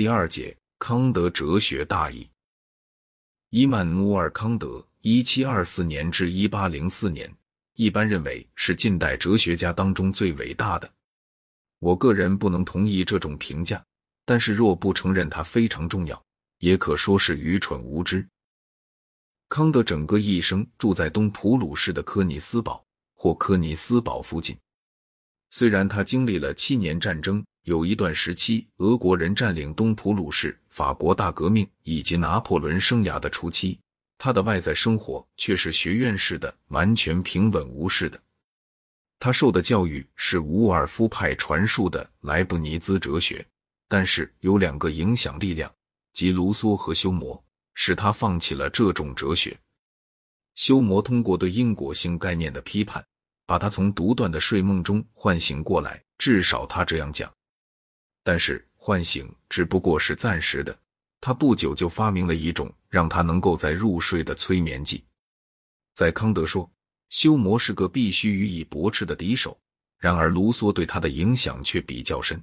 第二节康德哲学大义。伊曼努尔·康德（一七二四年至一八零四年）一般认为是近代哲学家当中最伟大的。我个人不能同意这种评价，但是若不承认他非常重要，也可说是愚蠢无知。康德整个一生住在东普鲁士的科尼斯堡或科尼斯堡附近。虽然他经历了七年战争，有一段时期俄国人占领东普鲁士、法国大革命以及拿破仑生涯的初期，他的外在生活却是学院式的，完全平稳无事的。他受的教育是伍尔夫派传述的莱布尼兹哲学，但是有两个影响力量，即卢梭和休谟。使他放弃了这种哲学。休谟通过对因果性概念的批判，把他从独断的睡梦中唤醒过来，至少他这样讲。但是唤醒只不过是暂时的。他不久就发明了一种让他能够在入睡的催眠剂。在康德说，休谟是个必须予以驳斥的敌手。然而卢梭对他的影响却比较深。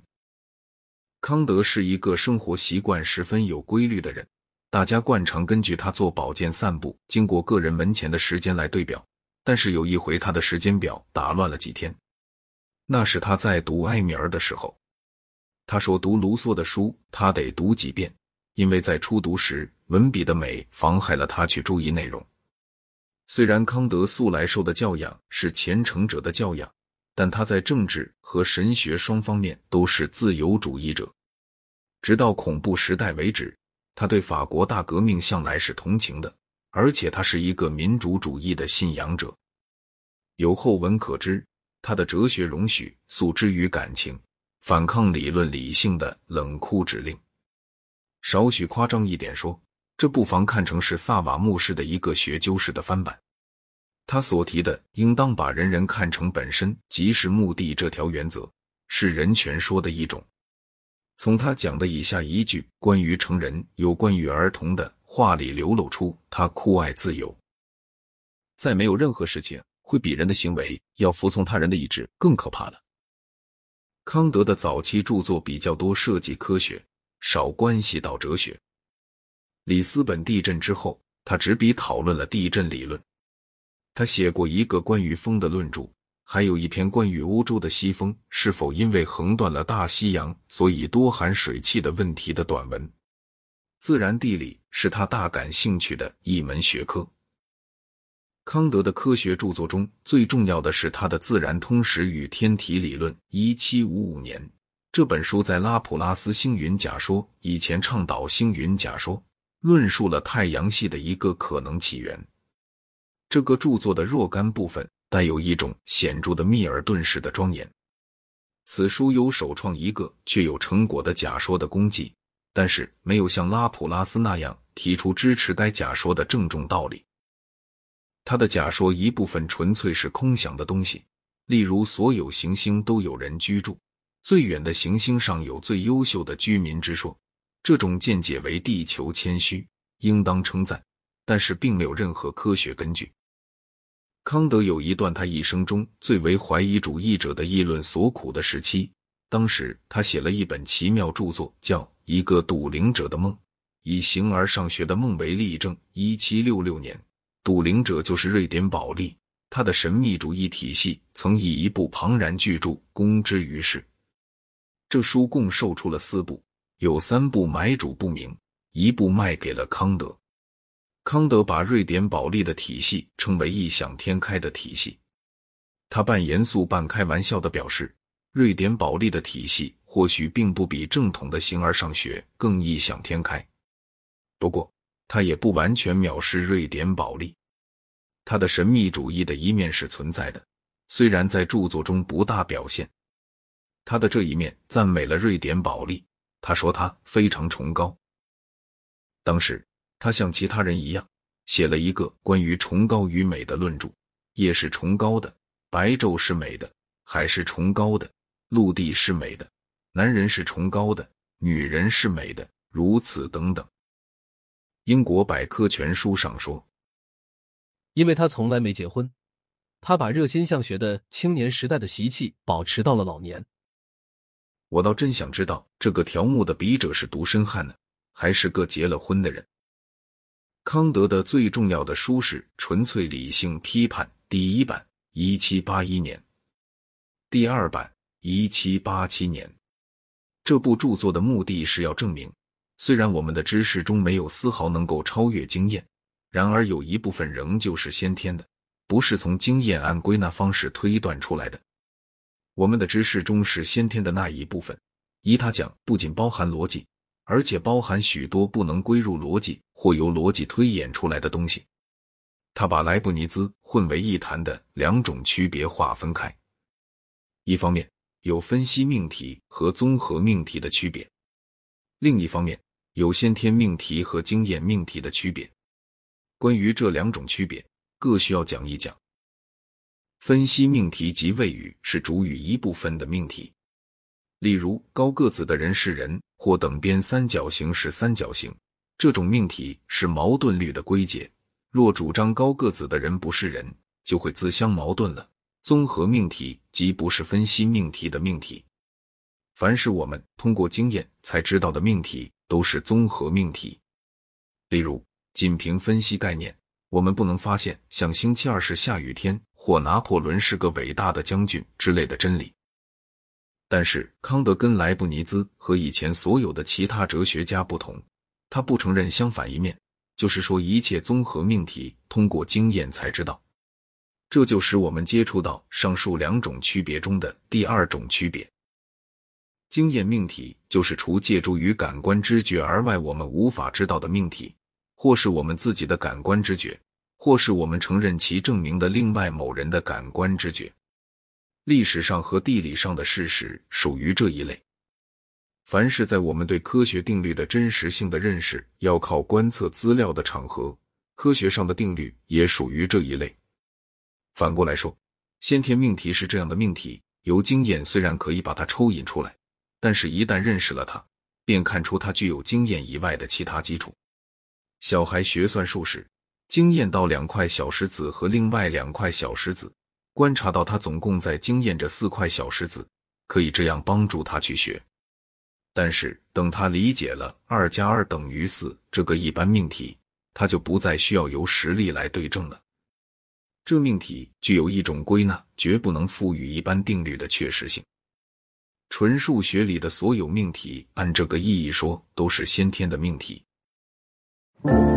康德是一个生活习惯十分有规律的人。大家惯常根据他做保健散步经过个人门前的时间来对表，但是有一回他的时间表打乱了几天。那是他在读艾米尔的时候，他说读卢梭的书他得读几遍，因为在初读时文笔的美妨害了他去注意内容。虽然康德素来受的教养是虔诚者的教养，但他在政治和神学双方面都是自由主义者，直到恐怖时代为止。他对法国大革命向来是同情的，而且他是一个民主主义的信仰者。由后文可知，他的哲学容许诉之于感情，反抗理论理性的冷酷指令。少许夸张一点说，这不妨看成是萨瓦穆式的一个学究式的翻版。他所提的“应当把人人看成本身即是目的”这条原则，是人权说的一种。从他讲的以下一句关于成人、有关于儿童的话里流露出他酷爱自由。再没有任何事情会比人的行为要服从他人的意志更可怕了。康德的早期著作比较多涉及科学，少关系到哲学。里斯本地震之后，他执笔讨论了地震理论。他写过一个关于风的论著。还有一篇关于欧洲的西风是否因为横断了大西洋，所以多含水汽的问题的短文。自然地理是他大感兴趣的一门学科。康德的科学著作中最重要的是他的《自然通识与天体理论》。一七五五年，这本书在拉普拉斯星云假说以前倡导星云假说，论述了太阳系的一个可能起源。这个著作的若干部分。带有一种显著的密尔顿式的庄严。此书有首创一个却有成果的假说的功绩，但是没有像拉普拉斯那样提出支持该假说的郑重道理。他的假说一部分纯粹是空想的东西，例如所有行星都有人居住，最远的行星上有最优秀的居民之说。这种见解为地球谦虚，应当称赞，但是并没有任何科学根据。康德有一段他一生中最为怀疑主义者的议论所苦的时期。当时他写了一本奇妙著作，叫《一个笃灵者的梦》，以形而上学的梦为例证。一七六六年，笃灵者就是瑞典保利，他的神秘主义体系曾以一部庞然巨著公之于世。这书共售出了四部，有三部买主不明，一部卖给了康德。康德把瑞典保利的体系称为异想天开的体系。他半严肃半开玩笑的表示，瑞典保利的体系或许并不比正统的形而上学更异想天开。不过，他也不完全藐视瑞典保利。他的神秘主义的一面是存在的，虽然在著作中不大表现。他的这一面赞美了瑞典保利，他说他非常崇高。当时。他像其他人一样，写了一个关于崇高与美的论著。夜是崇高的，白昼是美的，海是崇高的，陆地是美的，男人是崇高的，女人是美的，如此等等。英国百科全书上说，因为他从来没结婚，他把热心向学的青年时代的习气保持到了老年。我倒真想知道这个条目的笔者是独身汉呢，还是个结了婚的人。康德的最重要的书是《纯粹理性批判》第一版，一七八一年；第二版，一七八七年。这部著作的目的是要证明，虽然我们的知识中没有丝毫能够超越经验，然而有一部分仍旧是先天的，不是从经验按归纳方式推断出来的。我们的知识中是先天的那一部分，依他讲，不仅包含逻辑。而且包含许多不能归入逻辑或由逻辑推演出来的东西。他把莱布尼兹混为一谈的两种区别划分开：一方面有分析命题和综合命题的区别；另一方面有先天命题和经验命题的区别。关于这两种区别，各需要讲一讲。分析命题及谓语是主语一部分的命题。例如，高个子的人是人，或等边三角形是三角形，这种命题是矛盾律的归结。若主张高个子的人不是人，就会自相矛盾了。综合命题即不是分析命题的命题。凡是我们通过经验才知道的命题，都是综合命题。例如，仅凭分析概念，我们不能发现像星期二是下雨天，或拿破仑是个伟大的将军之类的真理。但是康德跟莱布尼兹和以前所有的其他哲学家不同，他不承认相反一面，就是说一切综合命题通过经验才知道。这就使我们接触到上述两种区别中的第二种区别：经验命题就是除借助于感官知觉而外我们无法知道的命题，或是我们自己的感官知觉，或是我们承认其证明的另外某人的感官知觉。历史上和地理上的事实属于这一类。凡是在我们对科学定律的真实性的认识要靠观测资料的场合，科学上的定律也属于这一类。反过来说，先天命题是这样的命题，由经验虽然可以把它抽引出来，但是一旦认识了它，便看出它具有经验以外的其他基础。小孩学算术时，经验到两块小石子和另外两块小石子。观察到他总共在经验着四块小石子，可以这样帮助他去学。但是等他理解了二加二等于四这个一般命题，他就不再需要由实例来对证了。这命题具有一种归纳，绝不能赋予一般定律的确实性。纯数学里的所有命题，按这个意义说，都是先天的命题。Thank you.